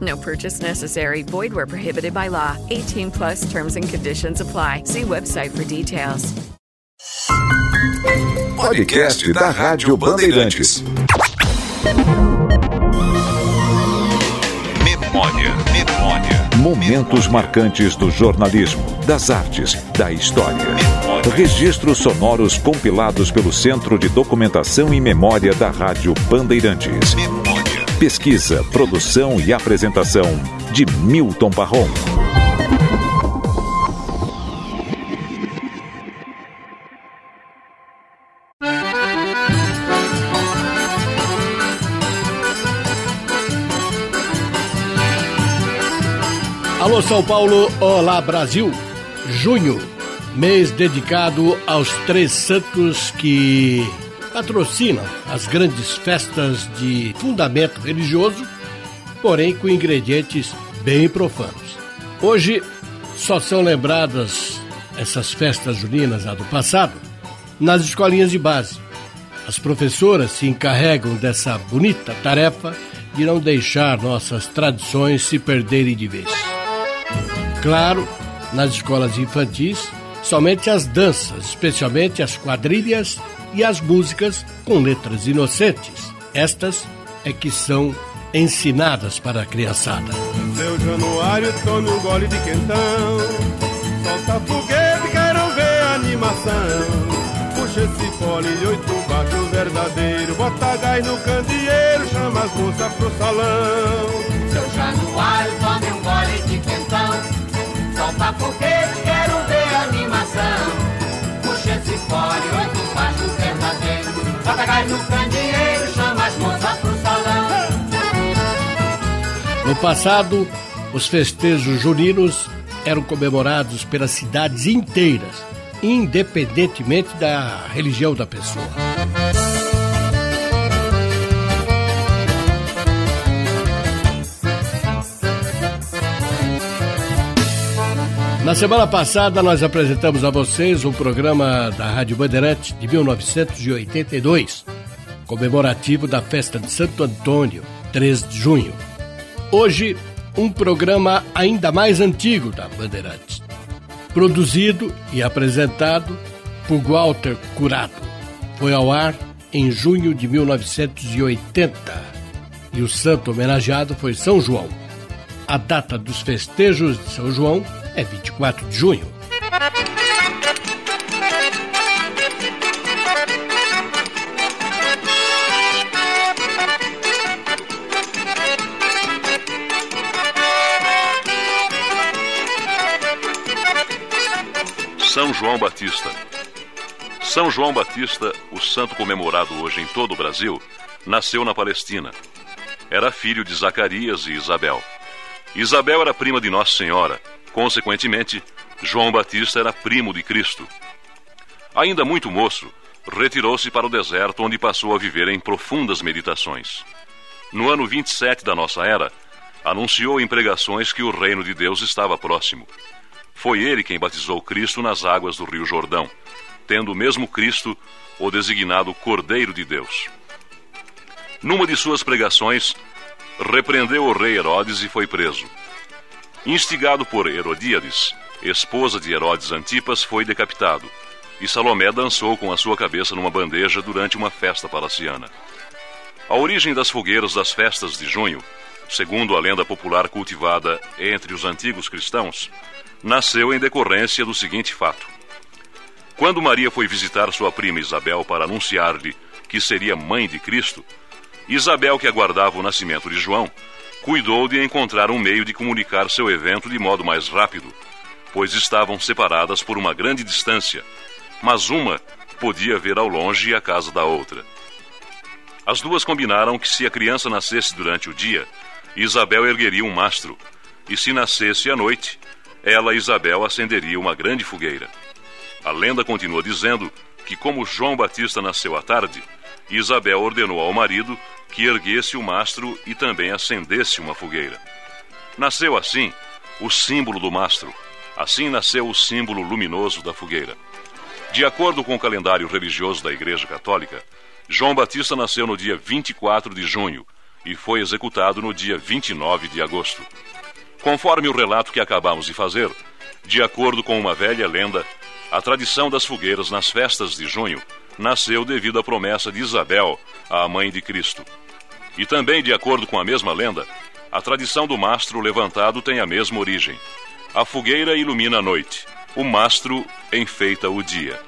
No purchase necessary. Void where prohibited by law. 18 plus terms and conditions apply. See website for details. Podcast da Rádio Bandeirantes. Memória, memória. Momentos marcantes do jornalismo, das artes, da história. Registros sonoros compilados pelo Centro de Documentação e Memória da Rádio Bandeirantes. Pesquisa, produção e apresentação de Milton Barron. Alô São Paulo, olá Brasil. Junho, mês dedicado aos três santos que patrocinam as grandes festas de fundamento religioso, porém com ingredientes bem profanos. Hoje só são lembradas essas festas juninas lá do passado nas escolinhas de base. As professoras se encarregam dessa bonita tarefa de não deixar nossas tradições se perderem de vez. Claro, nas escolas infantis, somente as danças, especialmente as quadrilhas e as músicas com letras inocentes. Estas é que são ensinadas para a criançada. Seu Januário, tome um gole de quentão. Solta foguete, quero ver a animação. Puxa esse fole de oito baixo verdadeiro. Bota gás no candeeiro, chama as moças pro salão. Seu Januário, tome um gole de quentão. Solta foguete, quero ver a animação. Oito verdadeiro. Bota gás no candeeiro, chama as moças pro salão. No passado, os festejos juninos eram comemorados pelas cidades inteiras, independentemente da religião da pessoa. Na semana passada, nós apresentamos a vocês um programa da Rádio Bandeirante de 1982, comemorativo da festa de Santo Antônio, 3 de junho. Hoje, um programa ainda mais antigo da Bandeirantes, produzido e apresentado por Walter Curado. Foi ao ar em junho de 1980 e o santo homenageado foi São João. A data dos festejos de São João é 24 de junho. São João Batista. São João Batista, o santo comemorado hoje em todo o Brasil, nasceu na Palestina. Era filho de Zacarias e Isabel. Isabel era prima de Nossa Senhora, consequentemente, João Batista era primo de Cristo. Ainda muito moço, retirou-se para o deserto, onde passou a viver em profundas meditações. No ano 27 da nossa era, anunciou em pregações que o reino de Deus estava próximo. Foi ele quem batizou Cristo nas águas do Rio Jordão, tendo o mesmo Cristo o designado Cordeiro de Deus. Numa de suas pregações, repreendeu o rei Herodes e foi preso. Instigado por Herodíades, esposa de Herodes Antipas, foi decapitado, e Salomé dançou com a sua cabeça numa bandeja durante uma festa palaciana. A origem das fogueiras das festas de junho, segundo a lenda popular cultivada entre os antigos cristãos, nasceu em decorrência do seguinte fato. Quando Maria foi visitar sua prima Isabel para anunciar-lhe que seria mãe de Cristo, Isabel, que aguardava o nascimento de João, cuidou de encontrar um meio de comunicar seu evento de modo mais rápido, pois estavam separadas por uma grande distância, mas uma podia ver ao longe a casa da outra. As duas combinaram que se a criança nascesse durante o dia, Isabel ergueria um mastro, e se nascesse à noite, ela, Isabel, acenderia uma grande fogueira. A lenda continua dizendo que, como João Batista nasceu à tarde, Isabel ordenou ao marido que erguesse o mastro e também acendesse uma fogueira. Nasceu assim o símbolo do mastro, assim nasceu o símbolo luminoso da fogueira. De acordo com o calendário religioso da Igreja Católica, João Batista nasceu no dia 24 de junho e foi executado no dia 29 de agosto. Conforme o relato que acabamos de fazer, de acordo com uma velha lenda, a tradição das fogueiras nas festas de junho nasceu devido à promessa de Isabel, a mãe de Cristo. E também, de acordo com a mesma lenda, a tradição do mastro levantado tem a mesma origem. A fogueira ilumina a noite, o mastro enfeita o dia.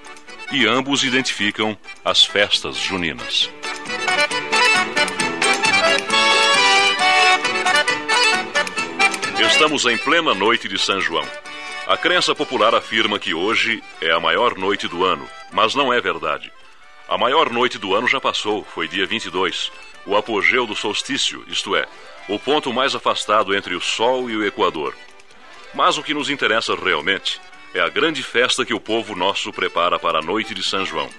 E ambos identificam as festas juninas. Estamos em plena noite de São João. A crença popular afirma que hoje é a maior noite do ano, mas não é verdade. A maior noite do ano já passou, foi dia 22, o apogeu do solstício, isto é, o ponto mais afastado entre o Sol e o Equador. Mas o que nos interessa realmente é a grande festa que o povo nosso prepara para a noite de São João.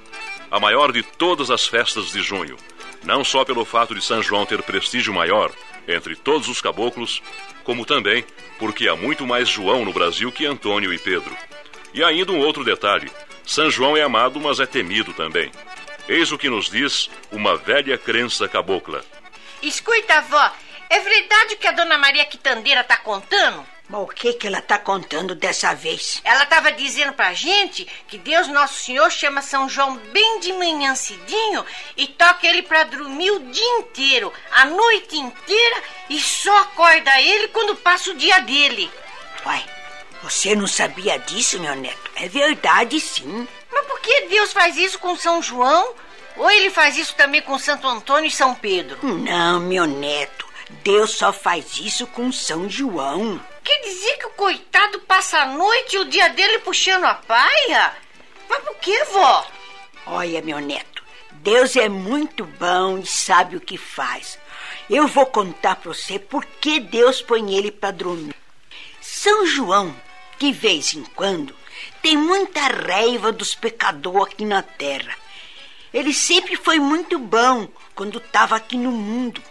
A maior de todas as festas de junho. Não só pelo fato de São João ter prestígio maior entre todos os caboclos, como também porque há muito mais João no Brasil que Antônio e Pedro. E ainda um outro detalhe: São João é amado, mas é temido também. Eis o que nos diz uma velha crença cabocla. Escuta, avó, é verdade que a dona Maria Quitandeira tá contando? Mas o que que ela tá contando dessa vez? Ela tava dizendo pra gente que Deus Nosso Senhor chama São João bem de manhã cedinho e toca ele pra dormir o dia inteiro, a noite inteira e só acorda ele quando passa o dia dele. Uai, você não sabia disso, meu neto? É verdade, sim. Mas por que Deus faz isso com São João? Ou ele faz isso também com Santo Antônio e São Pedro? Não, meu neto. Deus só faz isso com São João. Quer dizer que o coitado passa a noite e o dia dele puxando a paia? Mas por que, vó? Olha, meu neto, Deus é muito bom e sabe o que faz. Eu vou contar para você por que Deus põe ele para dormir. São João, de vez em quando, tem muita raiva dos pecadores aqui na terra. Ele sempre foi muito bom quando estava aqui no mundo.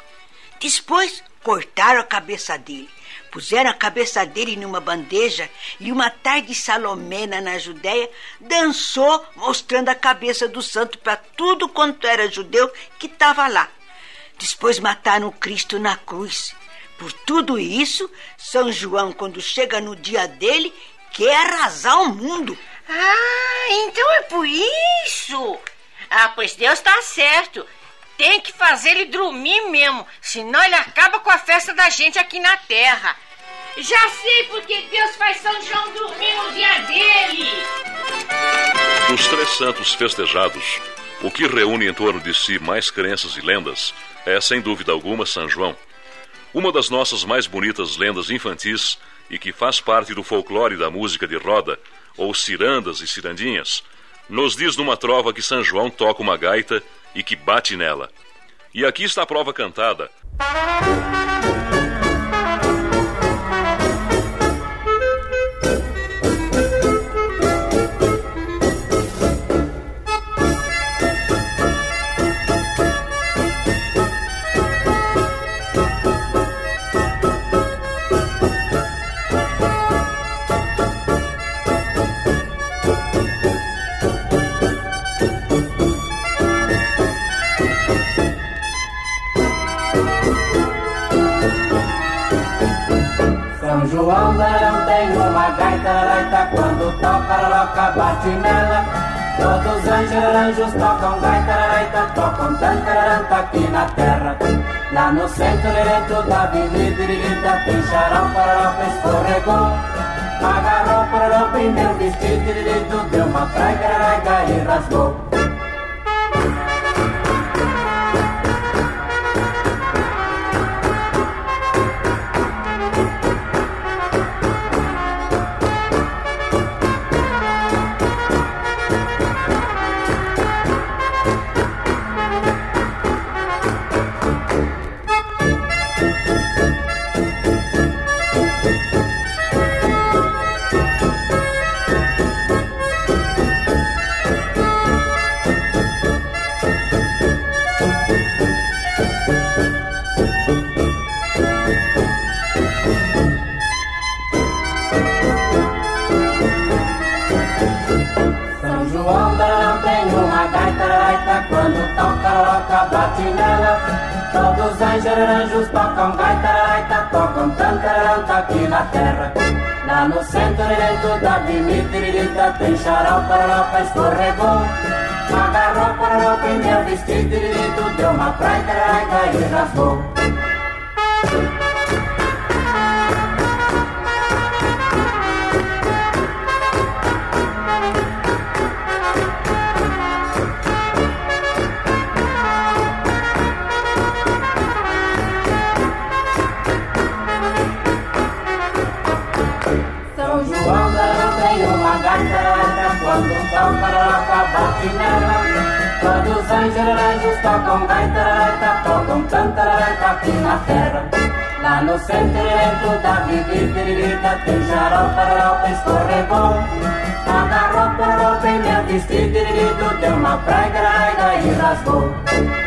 Depois cortaram a cabeça dele, puseram a cabeça dele numa bandeja e uma tarde Salomena na Judéia dançou mostrando a cabeça do santo para tudo quanto era judeu que estava lá. Depois mataram Cristo na cruz. Por tudo isso, São João, quando chega no dia dele, quer arrasar o mundo. Ah, então é por isso. Ah, pois Deus está certo. Tem que fazer ele dormir mesmo, senão ele acaba com a festa da gente aqui na Terra. Já sei porque Deus faz São João dormir no dia dele. Dos três santos festejados, o que reúne em torno de si mais crenças e lendas é, sem dúvida alguma, São João. Uma das nossas mais bonitas lendas infantis e que faz parte do folclore da música de roda, ou cirandas e cirandinhas, nos diz numa trova que São João toca uma gaita e que bate nela. E aqui está a prova cantada. Larão tem uma gaita, quando toca, roca, bate nela. Todos os anjos, tocam gaita, laita, tocam tantaranta aqui na terra. Lá no centro direito da avenida, tem xarão, farofa, escorregou. Agarrou, pororô, meu vestido, deu uma praga e rasgou. Anjos tocam gaita, tocam tantaranta aqui na terra. Lá no centro dentro da Dimitrita tem xarau, paroroca, escorregou. Agarrou, paroroca em meu vestido, deu uma praia, e rasgou. Todos os anjos tocam gaita, tocam tantarata aqui na terra. Lá no centro da vivirita tem jaropa, ropa, escorregou. Agarrou, porou, bem meu vestido, deu uma praga, e rasgou.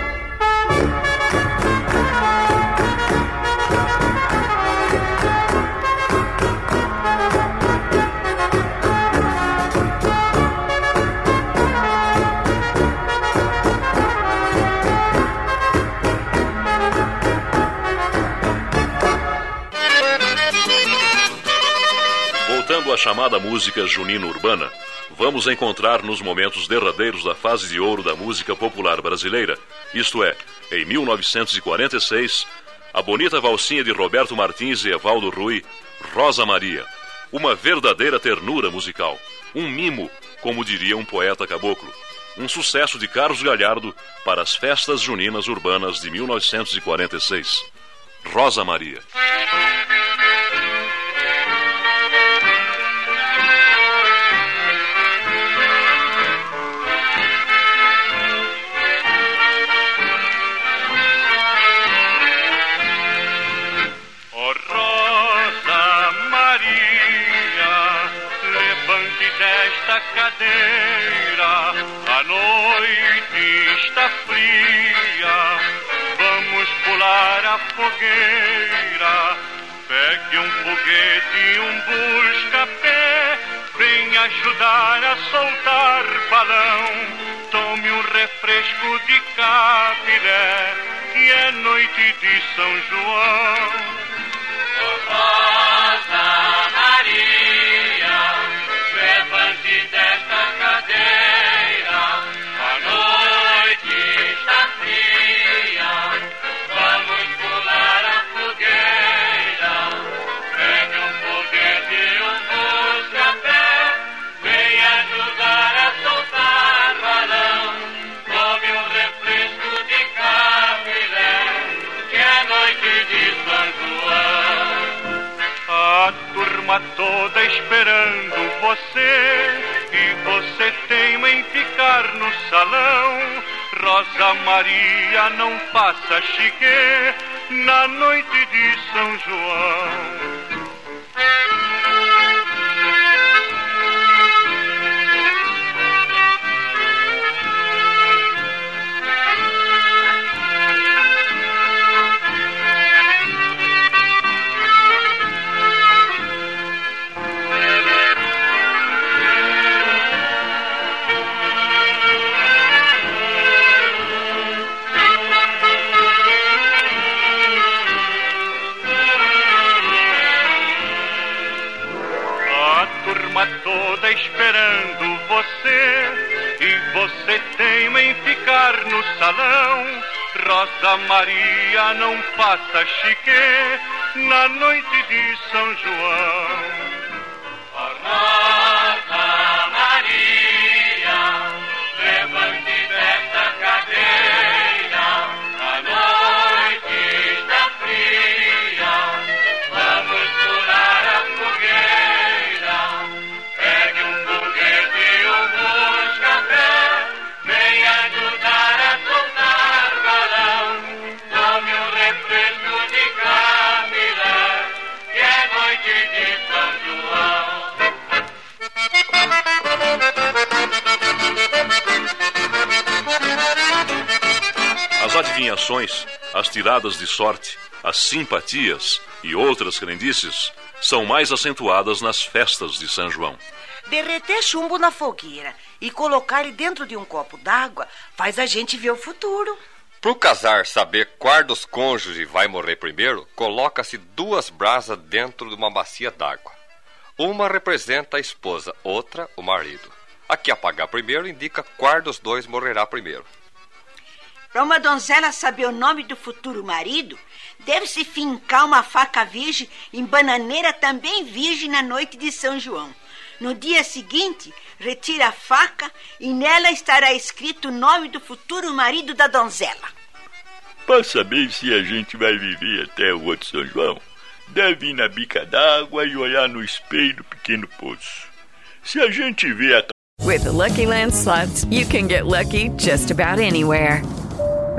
Chamada música junina urbana, vamos encontrar nos momentos derradeiros da fase de ouro da música popular brasileira, isto é, em 1946, a bonita valsinha de Roberto Martins e Evaldo Rui, Rosa Maria, uma verdadeira ternura musical, um mimo, como diria um poeta caboclo, um sucesso de Carlos Galhardo para as festas juninas urbanas de 1946. Rosa Maria. Fria, vamos pular a fogueira. Pegue um foguete e um busca-pé, vem ajudar a soltar balão. Tome um refresco de capilé, que é noite de São João. Toda esperando você e você teima em ficar no salão. Rosa Maria não faça chique na noite de São João. Você e você teima em ficar no salão. Rosa Maria não faça chique na noite de São João. Adivinhações, as tiradas de sorte, as simpatias e outras crendices são mais acentuadas nas festas de São João. Derreter chumbo na fogueira e colocar ele dentro de um copo d'água faz a gente ver o futuro. Pro casar saber qual dos cônjuges vai morrer primeiro, coloca-se duas brasas dentro de uma bacia d'água. Uma representa a esposa, outra o marido. A que apagar primeiro indica qual dos dois morrerá primeiro. Para uma donzela saber o nome do futuro marido, deve-se fincar uma faca virgem em bananeira também virgem na noite de São João. No dia seguinte, retira a faca e nela estará escrito o nome do futuro marido da donzela. Para saber se a gente vai viver até o outro São João, deve ir na bica d'água e olhar no espelho do pequeno poço. Se a gente vê a With the Lucky Land slots, you can get lucky just about anywhere.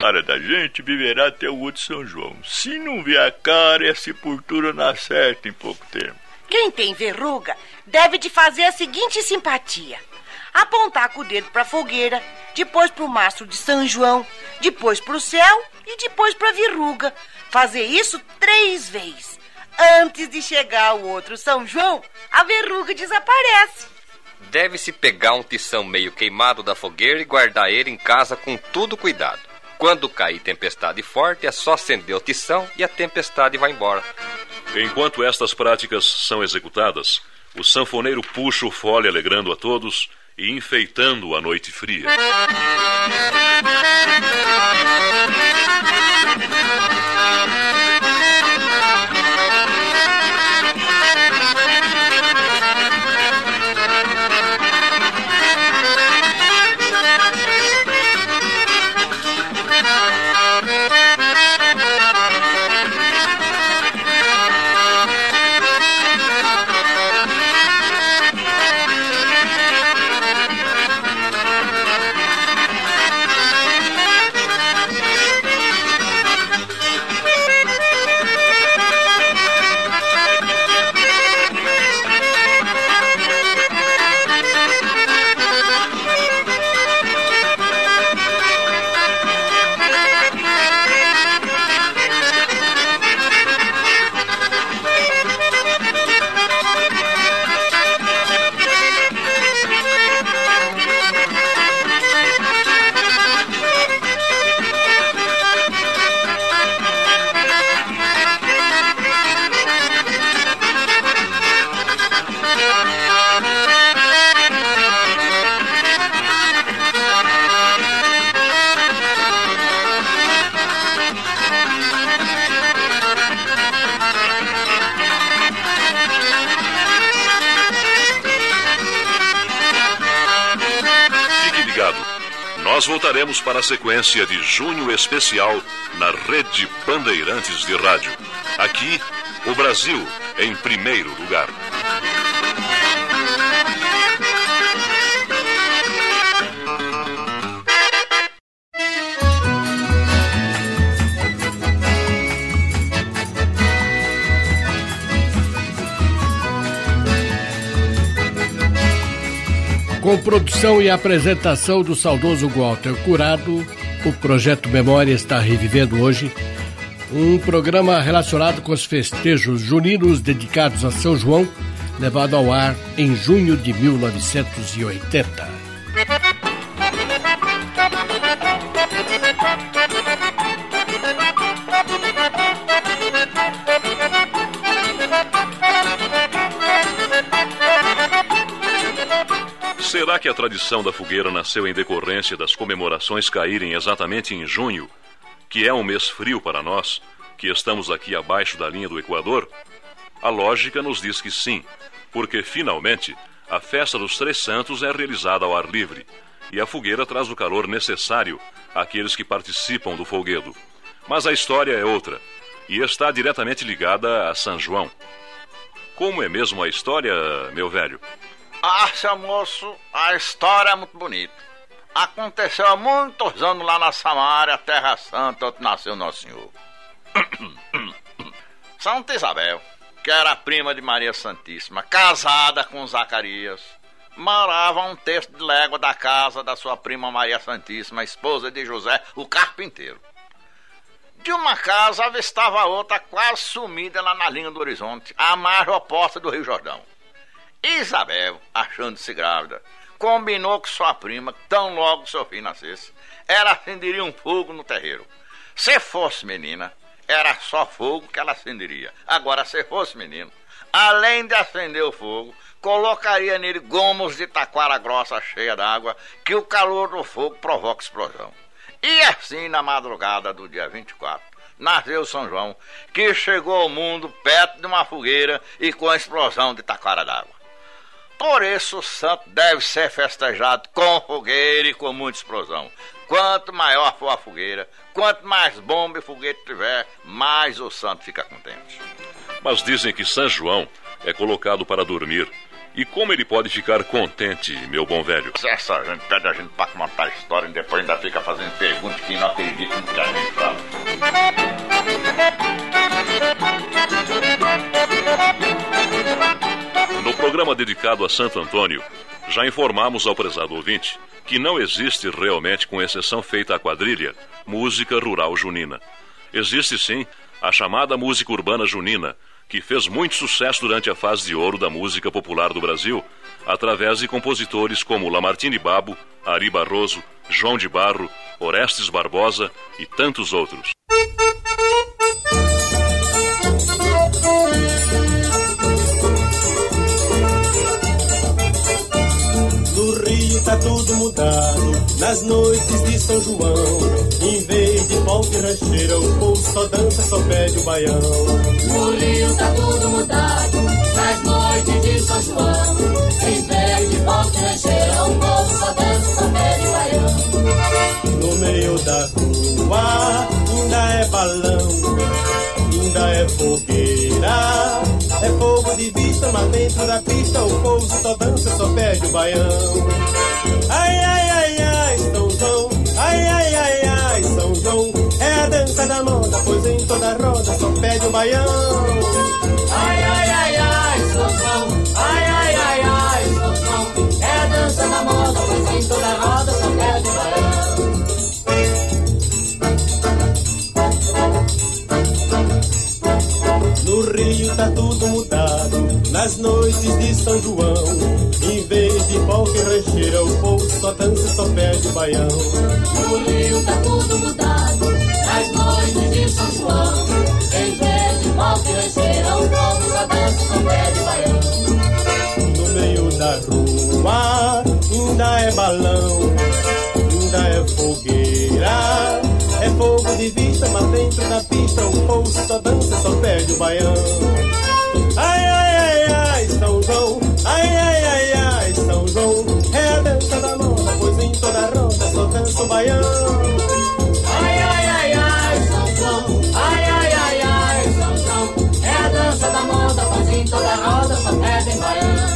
Cara da gente viverá até o outro São João. Se não vier a cara, e a sepultura na certa em pouco tempo. Quem tem verruga deve de fazer a seguinte simpatia: apontar com o dedo para a fogueira, depois para o mastro de São João, depois para o céu e depois para a verruga. Fazer isso três vezes. Antes de chegar o outro São João, a verruga desaparece. Deve-se pegar um tição meio queimado da fogueira e guardar ele em casa com todo cuidado. Quando cair tempestade forte, é só acender o tição e a tempestade vai embora. Enquanto estas práticas são executadas, o sanfoneiro puxa o fole alegrando a todos e enfeitando a noite fria. Nós voltaremos para a sequência de Junho Especial na Rede Bandeirantes de Rádio. Aqui, o Brasil em primeiro lugar. Com produção e apresentação do saudoso Walter Curado, o Projeto Memória está revivendo hoje um programa relacionado com os festejos juninos dedicados a São João, levado ao ar em junho de 1980. Já que a tradição da fogueira nasceu em decorrência das comemorações caírem exatamente em junho, que é um mês frio para nós, que estamos aqui abaixo da linha do Equador, a lógica nos diz que sim, porque finalmente a festa dos Três Santos é realizada ao ar livre e a fogueira traz o calor necessário àqueles que participam do folguedo. Mas a história é outra e está diretamente ligada a São João. Como é mesmo a história, meu velho? Ah, seu moço, a história é muito bonita. Aconteceu há muitos anos lá na Samária, Terra Santa, onde nasceu Nosso Senhor. Santa Isabel, que era prima de Maria Santíssima, casada com Zacarias, morava a um terço de légua da casa da sua prima Maria Santíssima, esposa de José, o carpinteiro. De uma casa avistava a outra quase sumida lá na linha do horizonte, à margem oposta do Rio Jordão. Isabel, achando-se grávida, combinou com sua prima, tão logo seu filho nascesse, ela acenderia um fogo no terreiro. Se fosse menina, era só fogo que ela acenderia. Agora, se fosse menino, além de acender o fogo, colocaria nele gomos de taquara grossa cheia d'água, que o calor do fogo provoca explosão. E assim, na madrugada do dia 24, nasceu São João, que chegou ao mundo perto de uma fogueira e com a explosão de taquara d'água. Por isso, o santo deve ser festejado com fogueira e com muita explosão. Quanto maior for a fogueira, quanto mais bomba e foguete tiver, mais o santo fica contente. Mas dizem que São João é colocado para dormir. E como ele pode ficar contente, meu bom velho? Essa gente pede a gente para contar a história e depois ainda fica fazendo perguntas que não acredita no que a gente fala. Programa dedicado a Santo Antônio, já informamos ao prezado ouvinte que não existe realmente, com exceção feita à quadrilha, música rural junina. Existe sim a chamada música urbana junina, que fez muito sucesso durante a fase de ouro da música popular do Brasil, através de compositores como Lamartine Babo, Ari Barroso, João de Barro, Orestes Barbosa e tantos outros. Tudo mudado, nas noites de São João. Em vez de e rancheira, o povo só dança, só pede o baião. No Rio tá tudo mudado, nas noites de São João. Em vez de e rancheira, o povo só dança, só pede o baião. No meio da rua, ainda é balão, ainda é fogueira. É fogo de vista, mas dentro da pista o povo só dança, só pede o baião. Ai, ai, ai, ai, São João, ai, ai, ai, ai, São João. É a dança da moda, pois em toda roda só pede o baião. Ai, ai, ai, ai, São João, ai, ai, ai, ai, São João. É a dança da moda, pois em toda roda nas noites de São João. Em vez de folk e rancheira, o povo só dança, só pede o baião. Rio tá tudo mudado, nas noites de São João. Em vez de folk e rancheira, o povo só dança, só pede o baião. No meio da rua, ainda é balão, ainda é fogueira. É fogo de vista, mas dentro da pista o povo só dança, só pede o baião. Ai, ai, ai, ai, São João, ai, ai, ai, ai, São João. É a dança da moda, pois em toda roda só dança o. Ai, ai, ai, ai, São João, ai, ai, ai, ai, São João. É a dança da moda, pois em toda roda só pedem baião.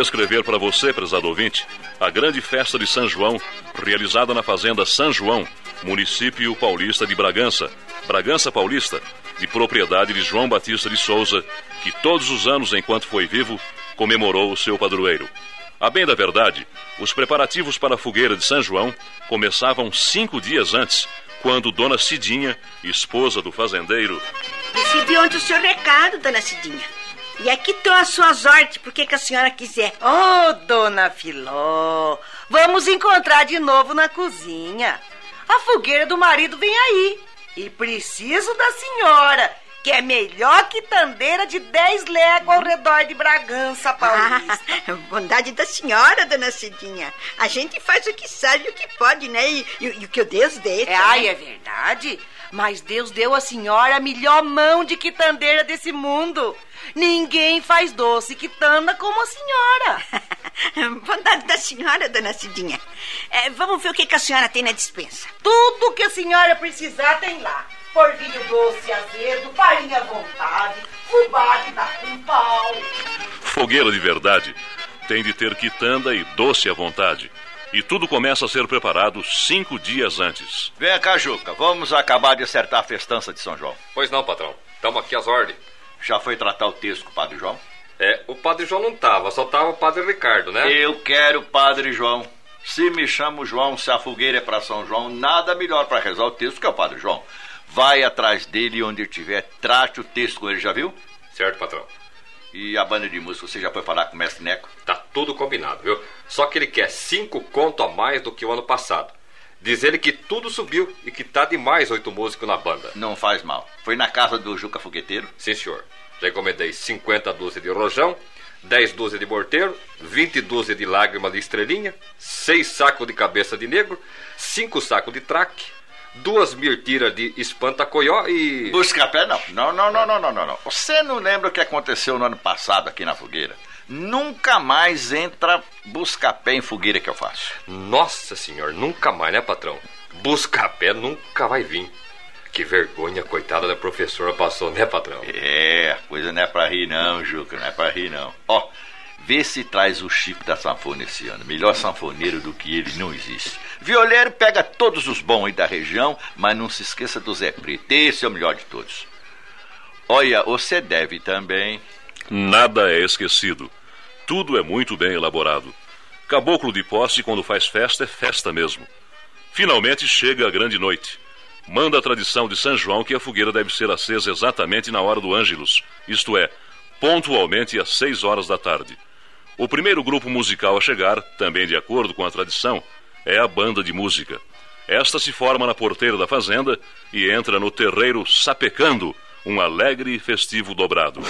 Descrever para você, prezado ouvinte, a grande festa de São João, realizada na fazenda São João, município paulista de Bragança, Bragança Paulista, de propriedade de João Batista de Souza, que todos os anos, enquanto foi vivo, comemorou o seu padroeiro. A bem da verdade, os preparativos para a fogueira de São João começavam cinco dias antes, quando Dona Cidinha, esposa do fazendeiro, Recebi ontem o seu recado, dona Cidinha. E aqui estão as suas ordens, por que a senhora quiser. Ô, dona Filó, vamos encontrar de novo na cozinha. A fogueira do marido vem aí. E preciso da senhora, que é melhor que tandeira de 10 léguas ao redor de Bragança Paulista. Ah, bondade da senhora, dona Cidinha. A gente faz o que sabe e o que pode, né? E, e- e o que o Deus deixa. É, ai, né? é verdade. Mas Deus deu à senhora a melhor mão de quitandeira desse mundo. Ninguém faz doce quitanda como a senhora. Bondade da senhora, dona Cidinha. É, vamos ver o que, que a senhora tem na dispensa. Tudo que a senhora precisar tem lá. Porvilho doce, azedo, farinha à vontade, fubá que dá com pau. fogueira de verdade, tem de ter quitanda e doce à vontade. E tudo começa a ser preparado cinco dias antes. Vem cá, Juca, vamos acabar de acertar a festança de São João. Pois não, patrão. Estamos aqui às ordens. Já foi tratar o texto com o Padre João? É, o Padre João não tava, só tava o Padre Ricardo, né? Eu quero o Padre João. Se me chamo João, se a fogueira é para São João, nada melhor para rezar o texto que é o Padre João. Vai atrás dele onde estiver, trate o texto com ele, já viu? Certo, patrão. E a banda de música, você já foi falar com o mestre Neco? Tá tudo combinado, viu? Só que ele quer cinco conto a mais do que o ano passado. Diz ele que tudo subiu e que tá demais oito músicos na banda. Não faz mal. Foi na casa do Juca Fogueteiro? Sim, senhor. Já encomendei 50 dúzias de rojão, 10 dúzias de morteiro, 20 dúzias de lágrima de estrelinha, 6 sacos de cabeça de negro, 5 sacos de traque, duas mirtiras de espanta-coió e... Buscapé não. Não, não, não, não, não, não, não. Você não lembra o que aconteceu no ano passado aqui na fogueira? Nunca mais entra buscapé em fogueira que eu faço. Nossa senhor, nunca mais, né, patrão? Buscapé nunca vai vir. Que vergonha, coitada da professora passou, né, patrão? É, coisa não é pra rir não, Juca, não é pra rir não. Ó, vê se traz o Chico da sanfona esse ano. Melhor sanfoneiro do que ele não existe. Violeiro pega todos os bons aí da região, mas não se esqueça do Zé Preto. Esse é o melhor de todos. Olha, você deve também. Nada é esquecido. Tudo é muito bem elaborado. Caboclo de posse, quando faz festa, é festa mesmo. Finalmente chega a grande noite. Manda a tradição de São João que a fogueira deve ser acesa exatamente na hora do Ângelus, isto é, pontualmente às seis horas da tarde. O primeiro grupo musical a chegar, também de acordo com a tradição, é a banda de música. Esta se forma na porteira da fazenda e entra no terreiro sapecando, um alegre e festivo dobrado.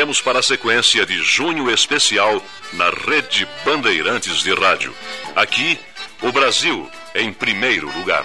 Voltaremos para a sequência de Junho Especial na Rede Bandeirantes de Rádio. Aqui, o Brasil em primeiro lugar.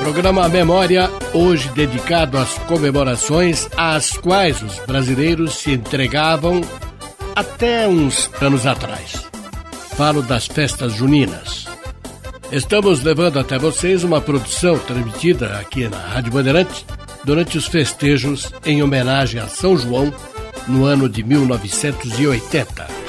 Programa Memória, hoje dedicado às comemorações às quais os brasileiros se entregavam até uns anos atrás. Falo das festas juninas. Estamos levando até vocês uma produção transmitida aqui na Rádio Bandeirantes durante os festejos em homenagem a São João no ano de 1980.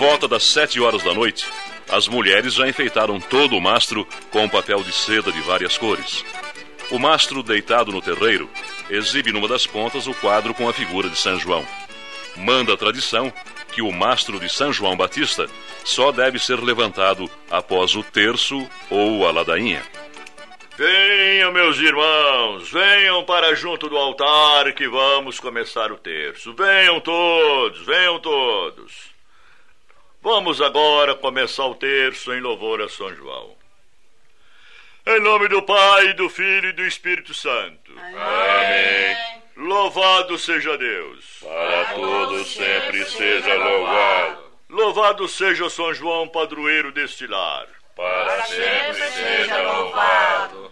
Volta das sete horas da noite, as mulheres já enfeitaram todo o mastro com papel de seda de várias cores. O mastro, deitado no terreiro, exibe numa das pontas o quadro com a figura de São João. Manda a tradição que o mastro de São João Batista só deve ser levantado após o terço ou a ladainha. Venham, meus irmãos, venham para junto do altar que vamos começar o terço. Venham todos, venham todos. Vamos agora começar o terço em louvor a São João. Em nome do Pai, do Filho e do Espírito Santo. Amém. Louvado seja Deus. Para todos sempre seja louvado. Louvado seja São João, padroeiro deste lar. Para sempre seja louvado.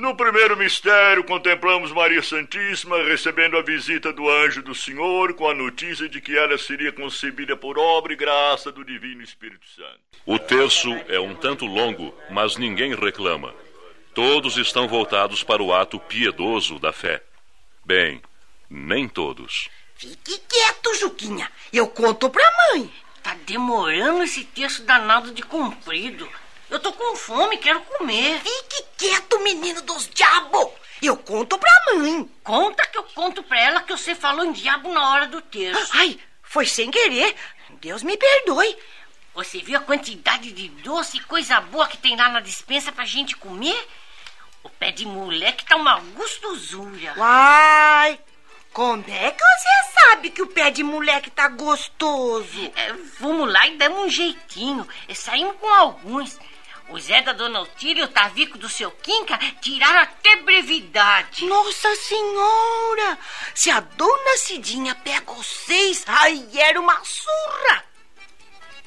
No primeiro mistério, contemplamos Maria Santíssima recebendo a visita do anjo do Senhor com a notícia de que ela seria concebida por obra e graça do Divino Espírito Santo. O terço é um tanto longo, mas ninguém reclama. Todos estão voltados para o ato piedoso da fé. Bem, nem todos. Fique quieto, Juquinha. Eu conto pra mãe. Tá demorando esse texto danado de comprido. Eu tô com fome, quero comer. Fique quieto, menino dos diabos. Eu conto pra mãe. Conta que eu conto pra ela que você falou em diabo na hora do texto. Ai, foi sem querer. Deus me perdoe. Você viu a quantidade de doce e coisa boa que tem lá na dispensa pra gente comer? O pé de moleque tá uma gostosura. Uai, como é que você sabe que o pé de moleque tá gostoso? É, vamos lá e damos um jeitinho. É, saímos com alguns. O Zé da Dona Otília e o Tavico do seu Quinca tiraram até brevidade. Nossa Senhora! Se a Dona Cidinha pega seis, aí era uma surra.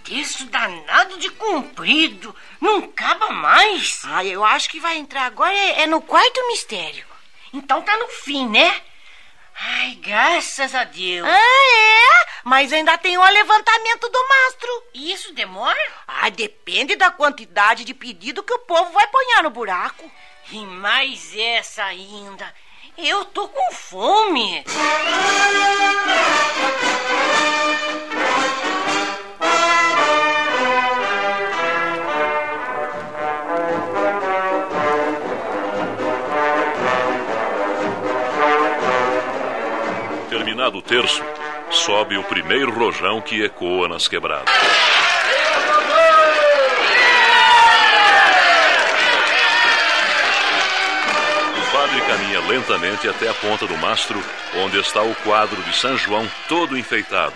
Texto danado de comprido. Não acaba mais. Ah, eu acho que vai entrar agora é, é no quarto mistério. Então tá no fim, né? Ai, graças a Deus. Ah, é? Mas ainda tem o levantamento do mastro. E isso demora? Ah, depende da quantidade de pedido que o povo vai ponhar no buraco. E mais essa ainda. Eu tô com fome. Terminado o terço, sobe o primeiro rojão que ecoa nas quebradas. O padre caminha lentamente até a ponta do mastro, onde está o quadro de São João todo enfeitado,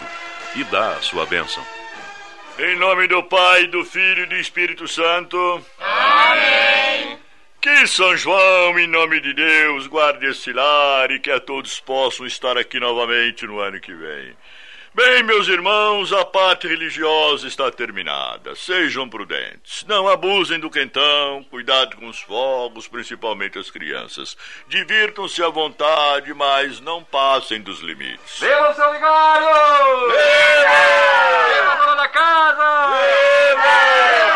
e dá a sua bênção. Em nome do Pai, do Filho e do Espírito Santo. Amém. Que São João, em nome de Deus, guarde esse lar e que a todos possam estar aqui novamente no ano que vem. Bem, meus irmãos, a parte religiosa está terminada. Sejam prudentes. Não abusem do quentão. Cuidado com os fogos, principalmente as crianças. Divirtam-se à vontade, mas não passem dos limites. Viva São Vigário! Viva! Viva a dona da casa! Viva! Viva!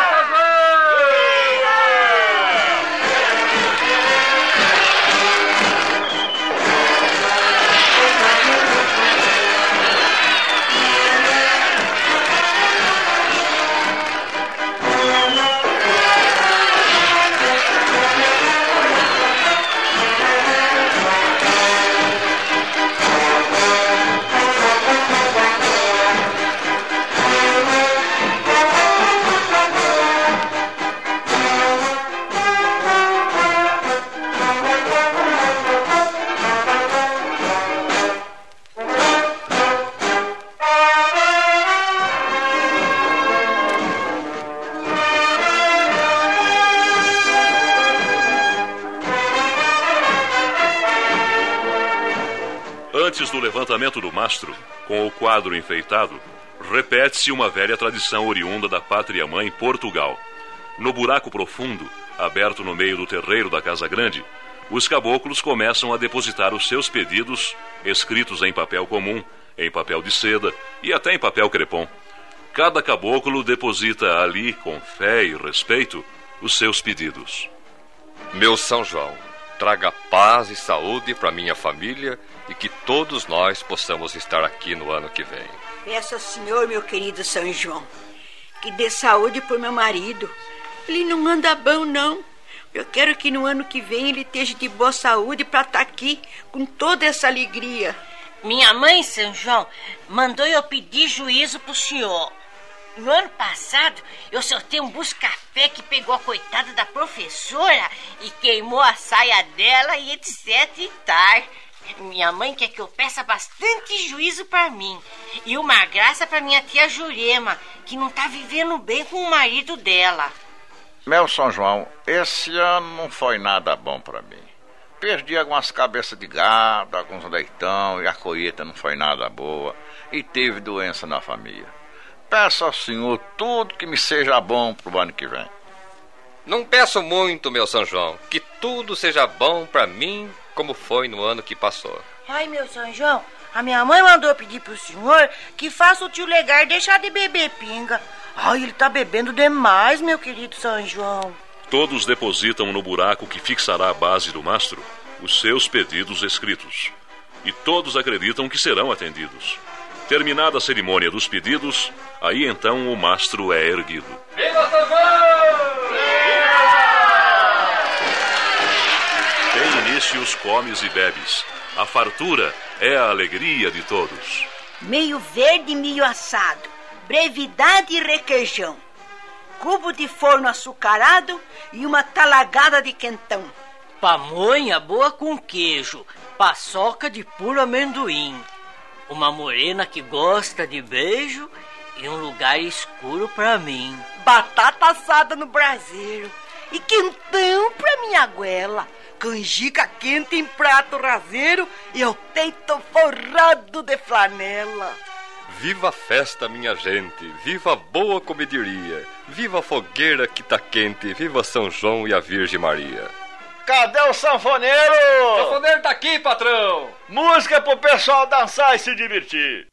Levantamento do mastro, com o quadro enfeitado, repete-se uma velha tradição oriunda da pátria-mãe Portugal. No buraco profundo, aberto no meio do terreiro da Casa Grande, os caboclos começam a depositar os seus pedidos, escritos em papel comum, em papel de seda e até em papel crepom. Cada caboclo deposita ali, com fé e respeito, os seus pedidos. Meu São João, traga paz e saúde para minha família e que todos nós possamos estar aqui no ano que vem. Peço ao Senhor, meu querido São João, que dê saúde pro meu marido. Ele não anda bom, não. Eu quero que no ano que vem ele esteja de boa saúde para estar tá aqui com toda essa alegria. Minha mãe, São João, mandou eu pedir juízo pro senhor. No ano passado, eu sorteei um busca-fé que pegou a coitada da professora e queimou a saia dela e etc e tal. Minha mãe quer que eu peça bastante juízo para mim e uma graça para minha tia Jurema, que não tá vivendo bem com o marido dela. Meu São João, esse ano não foi nada bom para mim. Perdi algumas cabeças de gado, alguns leitão e a colheita não foi nada boa e teve doença na família. Peço ao Senhor tudo que me seja bom pro ano que vem. Não peço muito, meu São João, que tudo seja bom para mim como foi no ano que passou. Ai, meu São João, a minha mãe mandou pedir pro senhor que faça o tio Legar deixar de beber pinga. Ai, ele tá bebendo demais, meu querido São João. Todos depositam no buraco que fixará a base do mastro os seus pedidos escritos. E todos acreditam que serão atendidos. Terminada a cerimônia dos pedidos, aí então o mastro é erguido. Viva São João! Início os comes e bebes. A fartura é a alegria de todos. Meio verde e milho assado, brevidade e requeijão, cubo de forno açucarado e uma talagada de quentão. Pamonha boa com queijo, paçoca de puro amendoim uma morena que gosta de beijo e um lugar escuro para mim. Batata assada no braseiro e quentão pra minha goela. Canjica quente em prato raseiro e o peito forrado de flanela. Viva a festa, minha gente! Viva a boa comediria! Viva a fogueira que tá quente! Viva São João e a Virgem Maria! Cadê o sanfoneiro? O sanfoneiro tá aqui, patrão! Música pro pessoal dançar e se divertir.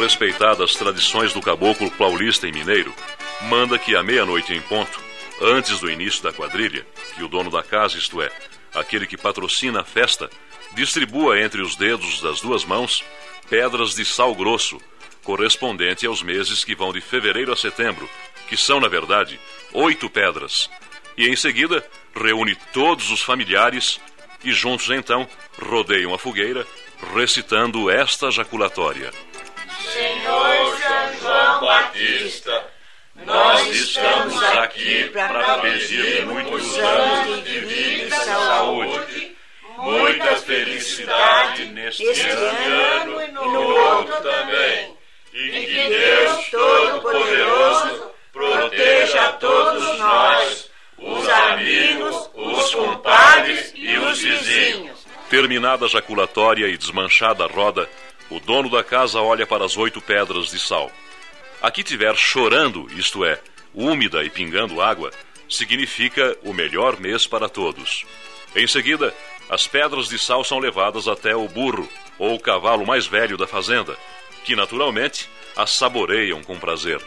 Respeitadas tradições do caboclo paulista e mineiro, manda que à meia-noite em ponto, antes do início da quadrilha, que o dono da casa, isto é, aquele que patrocina a festa, distribua entre os dedos das duas mãos pedras de sal grosso, correspondente aos meses que vão de fevereiro a setembro, que são, na verdade, oito pedras. E em seguida reúne todos os familiares e juntos então rodeiam a fogueira, recitando esta jaculatória. Senhor São João Batista, nós estamos aqui para pedir muitos anos de vida e saúde, muita felicidade neste ano e no outro também, e que Deus Todo-Poderoso proteja a todos nós, os amigos, os compadres e os vizinhos. Terminada a jaculatória e desmanchada a roda, o dono da casa olha para as oito pedras de sal. A que tiver chorando, isto é, úmida e pingando água, significa o melhor mês para todos. Em seguida, as pedras de sal são levadas até o burro, ou o cavalo mais velho da fazenda, que naturalmente as saboreiam com prazer.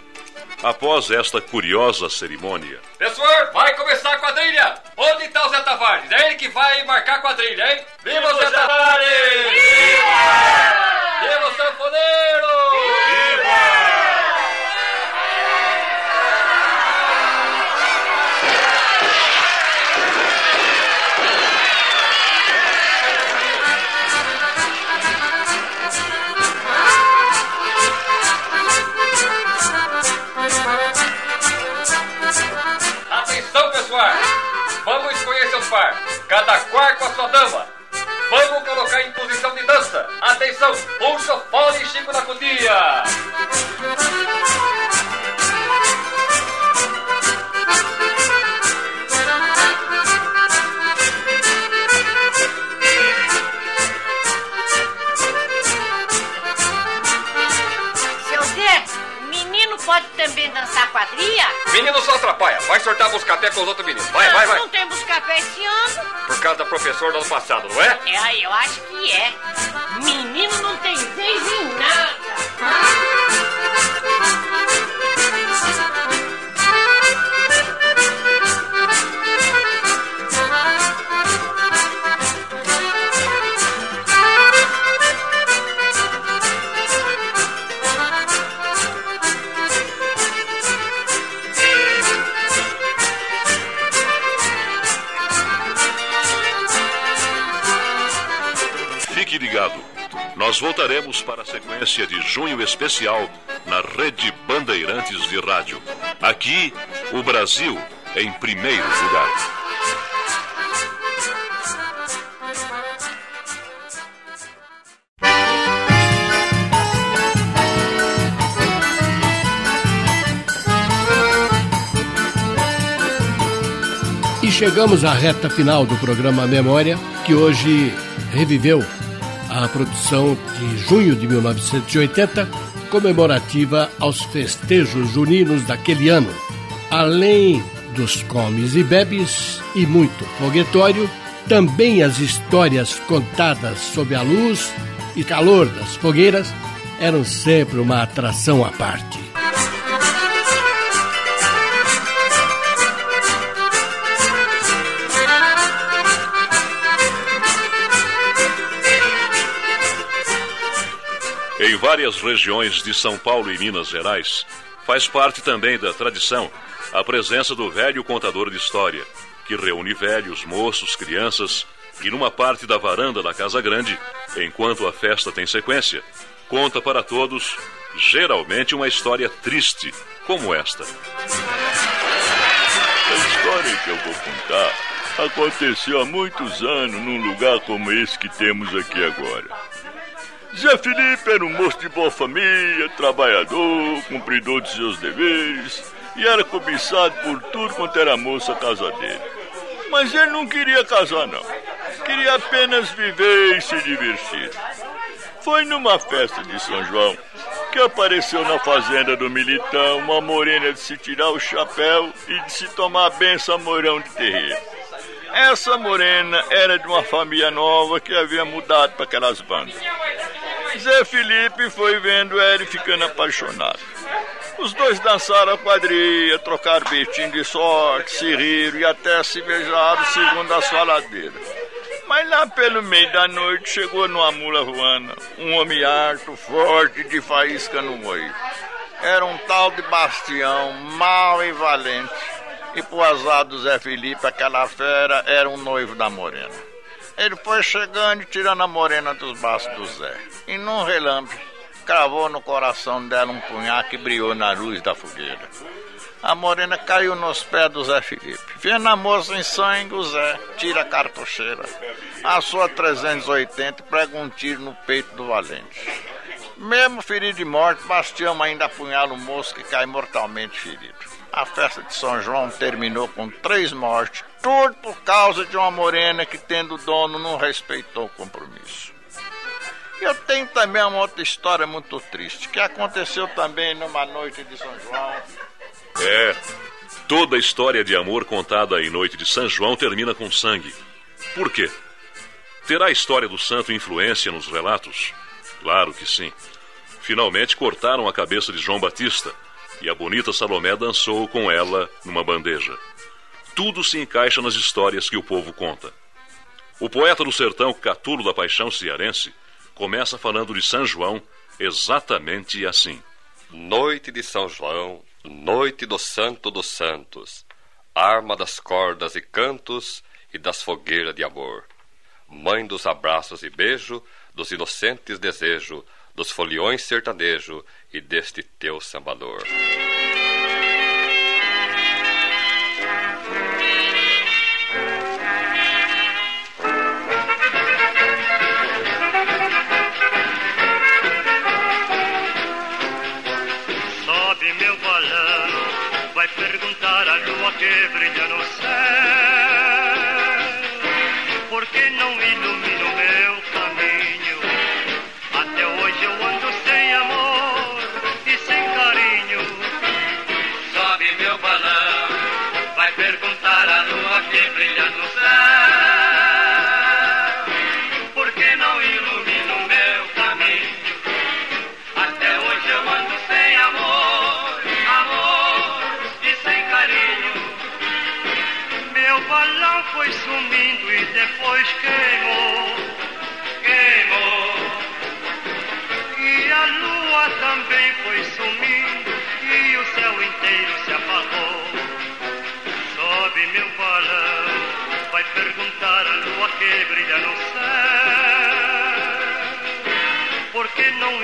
Após esta curiosa cerimônia, Pessoal, vai começar a quadrilha! Onde está o Zé Tavares? É ele que vai marcar a quadrilha, hein? Viva o Zé Tavares! Viva! Viva o sanfoneiro! Viva! Atenção, Vamos escolher seus par, cada qual com a sua dama. Vamos colocar em posição de dança. Atenção, puxa fole e Chico o menino pode também dançar quadrilha? Menino só atrapalha, vai sortar buscapé com os outros meninos. Vai, vai, vai. Não tem buscapé esse ano? Por causa da professora do ano passado, não é? É, aí, eu acho que é. Menino não tem vez em nada. fique Nós voltaremos para a sequência de junho especial na Rede Bandeirantes de Rádio. Aqui, o Brasil em primeiro lugar. E chegamos à reta final do programa Memória, que hoje reviveu a produção de junho de 1980, comemorativa aos festejos juninos daquele ano. Além dos comes e bebes e muito foguetório, também as histórias contadas sob a luz e calor das fogueiras eram sempre uma atração à parte. Em várias regiões de São Paulo e Minas Gerais, faz parte também da tradição a presença do velho contador de história, que reúne velhos, moços, crianças e numa parte da varanda da Casa Grande, enquanto a festa tem sequência, conta para todos, geralmente uma história triste, como esta. A história que eu vou contar aconteceu há muitos anos num lugar como esse que temos aqui agora. Zé Felipe era um moço de boa família, trabalhador, cumpridor de seus deveres e era cobiçado por tudo quanto era moça a casa dele. Mas ele não queria casar, não. Queria apenas viver e se divertir. Foi numa festa de São João que apareceu na fazenda do Militão uma morena de se tirar o chapéu e de se tomar a benção morão de terreiro. Essa morena era de uma família nova que havia mudado para aquelas bandas. Zé Felipe foi vendo Eri ficando apaixonado. Os dois dançaram a quadrilha, trocaram beijinho de sorte, se riram e até se beijaram segundo as faladeiras. Mas lá pelo meio da noite chegou numa mula ruana um homem alto, forte, de faísca no olho. Era um tal de Bastião, mau e valente. E pro azar do Zé Felipe, aquela fera era um noivo da morena. Ele foi chegando e tirando a morena dos braços do Zé. E num relâmpago, cravou no coração dela um punhal que brilhou na luz da fogueira. A morena caiu nos pés do Zé Felipe. Vendo a moça em sangue, o Zé tira a cartucheira. A sua 380 prega um tiro no peito do valente. Mesmo ferido de morte, Bastião ainda apunhala o moço que cai mortalmente ferido. A festa de São João terminou com três mortes, tudo por causa de uma morena que, tendo dono, não respeitou o compromisso. Eu tenho também uma outra história muito triste, que aconteceu também numa noite de São João. É, toda história de amor contada em Noite de São João termina com sangue. Por quê? Terá a história do santo influência nos relatos? Claro que sim. Finalmente cortaram a cabeça de João Batista e a bonita Salomé dançou com ela numa bandeja. Tudo se encaixa nas histórias que o povo conta. O poeta do sertão Catulo da Paixão Cearense começa falando de São João exatamente assim. Noite de São João, noite do Santo dos Santos, arma das cordas e cantos e das fogueiras de amor, mãe dos abraços e beijo, dos inocentes desejo, dos foliões sertanejo e deste teu sambador. Que brilha no céu. Por que não ilumina o meu caminho? Até hoje eu ando sem amor e sem carinho. Sobe meu balão, vai perguntar à lua que brilha no céu.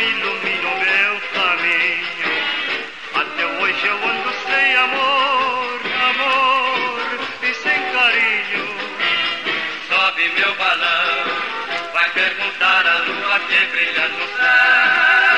Ilumina o meu caminho? Até hoje eu ando sem amor, Sobe meu balão, vai perguntar à lua que brilha no céu.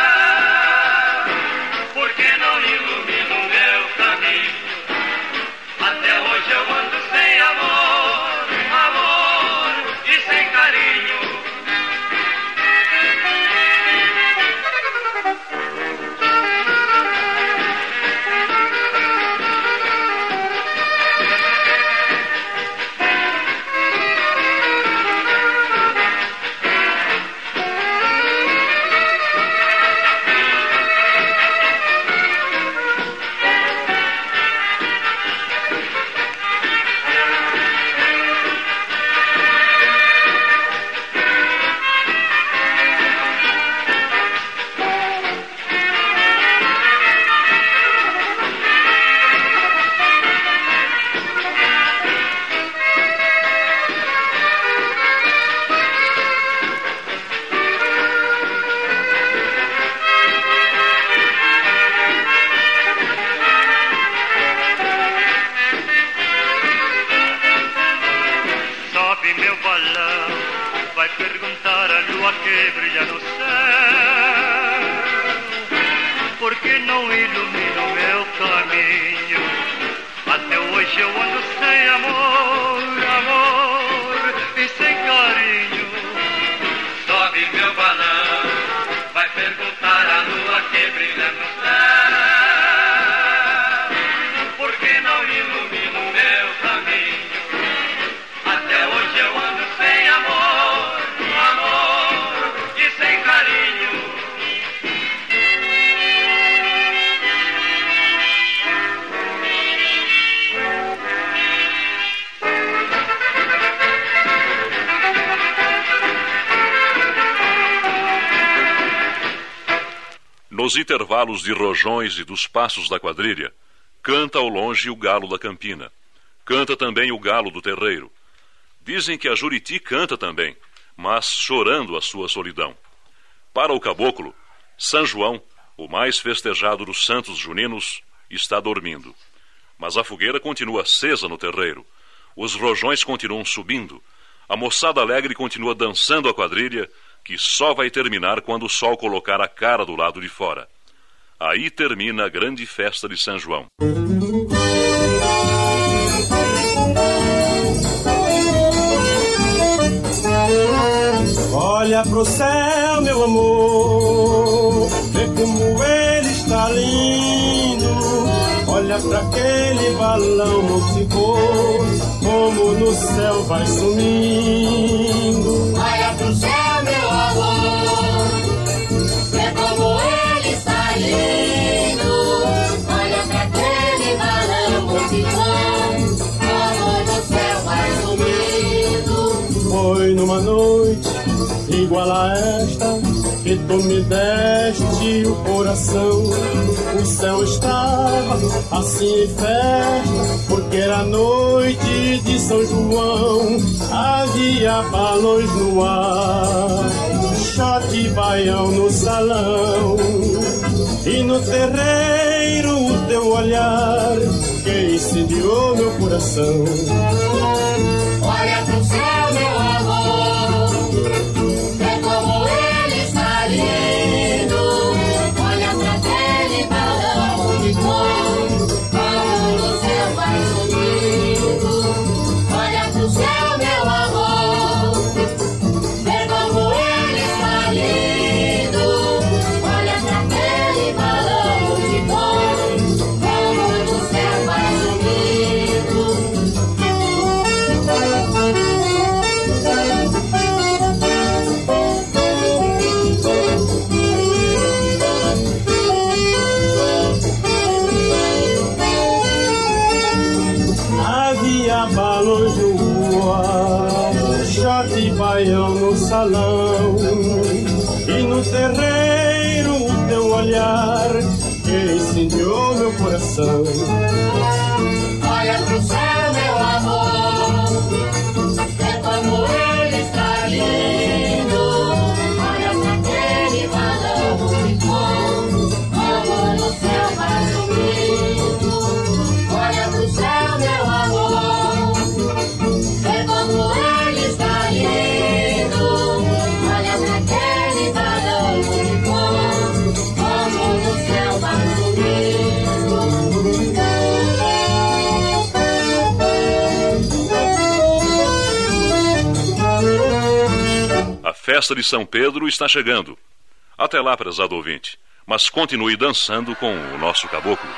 Nos intervalos de rojões e dos passos da quadrilha, canta ao longe o galo da campina. Canta também o galo do terreiro. Dizem que a Juriti canta também, mas chorando a sua solidão. Para o caboclo, São João, o mais festejado dos santos juninos, está dormindo. Mas a fogueira continua acesa no terreiro. Os rojões continuam subindo. A moçada alegre continua dançando a quadrilha, que só vai terminar quando o sol colocar a cara do lado de fora. Aí termina a grande festa de São João. Olha pro céu, meu amor, vê como ele está lindo. Olha pra aquele balão multicor, como no céu vai sumindo. Numa noite igual a esta que tu me deste o coração. O céu estava assim em festa, porque era noite de São João. Havia balões no ar, shot baião no salão. E no terreiro o teu olhar que incendiou meu coração. Olha pro céu, festa de São Pedro está chegando. Até lá, prezado ouvinte. Mas continue dançando com o nosso caboclo.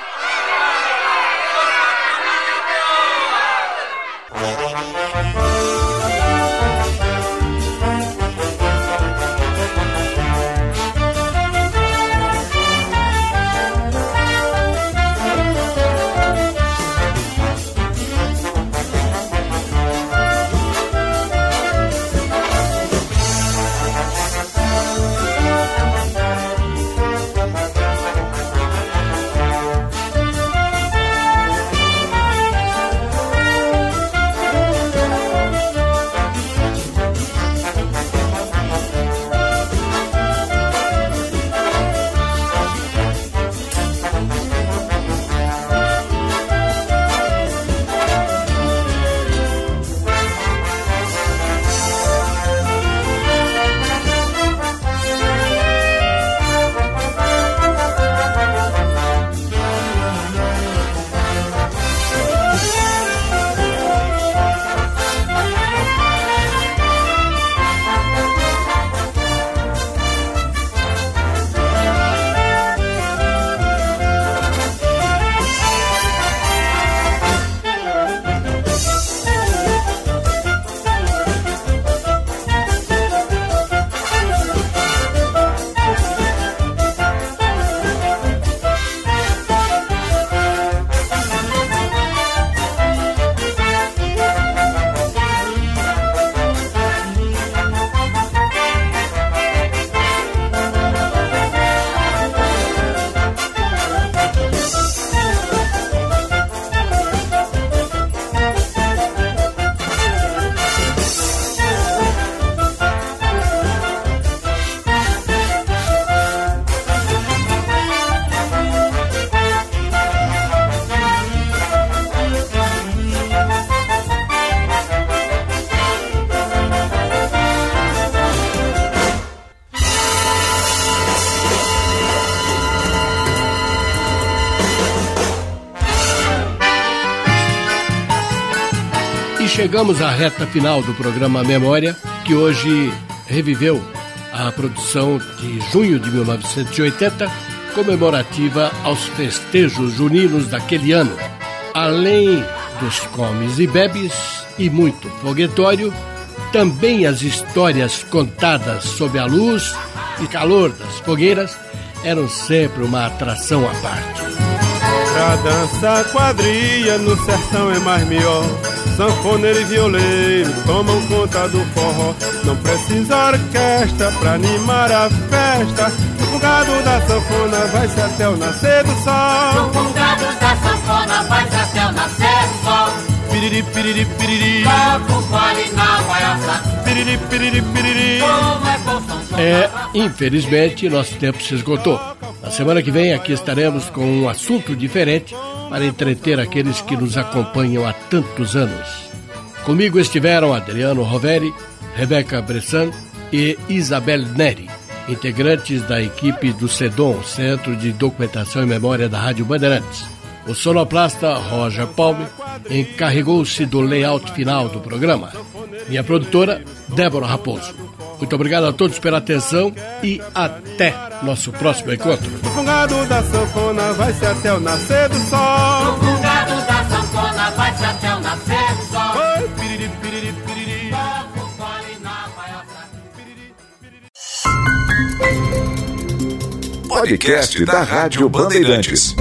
Chegamos à reta final do programa Memória, que hoje reviveu a produção de junho de 1980, comemorativa aos festejos juninos daquele ano. Além dos comes e bebes e muito foguetório, também as histórias contadas sob a luz e calor das fogueiras eram sempre uma atração à parte. Pra dançar quadrilha no sertão é mais melhor. Sanfoneiro e violeiro tomam conta do forró. Não precisa orquestra pra animar a festa. O fugado da sanfona vai-se até o nascer do sol. O fugado da sanfona vai-se até o nascer do sol. Piriri, piriri, piriri. Toca o fole na guaiaça. Piriri, piriri, piriri. Como é bom São João. É, infelizmente, nosso tempo se esgotou. Na semana que vem aqui estaremos com um assunto diferente para entreter aqueles que nos acompanham há tantos anos. Comigo estiveram Adriano Roveri, Rebeca Bressan e Isabel Neri, integrantes da equipe do CEDOM, Centro de Documentação e Memória da Rádio Bandeirantes. O sonoplasta Roger Palme encarregou-se do layout final do programa. Minha produtora, Débora Raposo. Muito obrigado a todos pela atenção e até nosso próximo encontro. O fugado da sanfona vai-se até o nascer do sol. O fugado da sanfona vai-se até o nascer do sol. Oi, piriri, piriri, piriri. Podcast da Rádio Bandeirantes.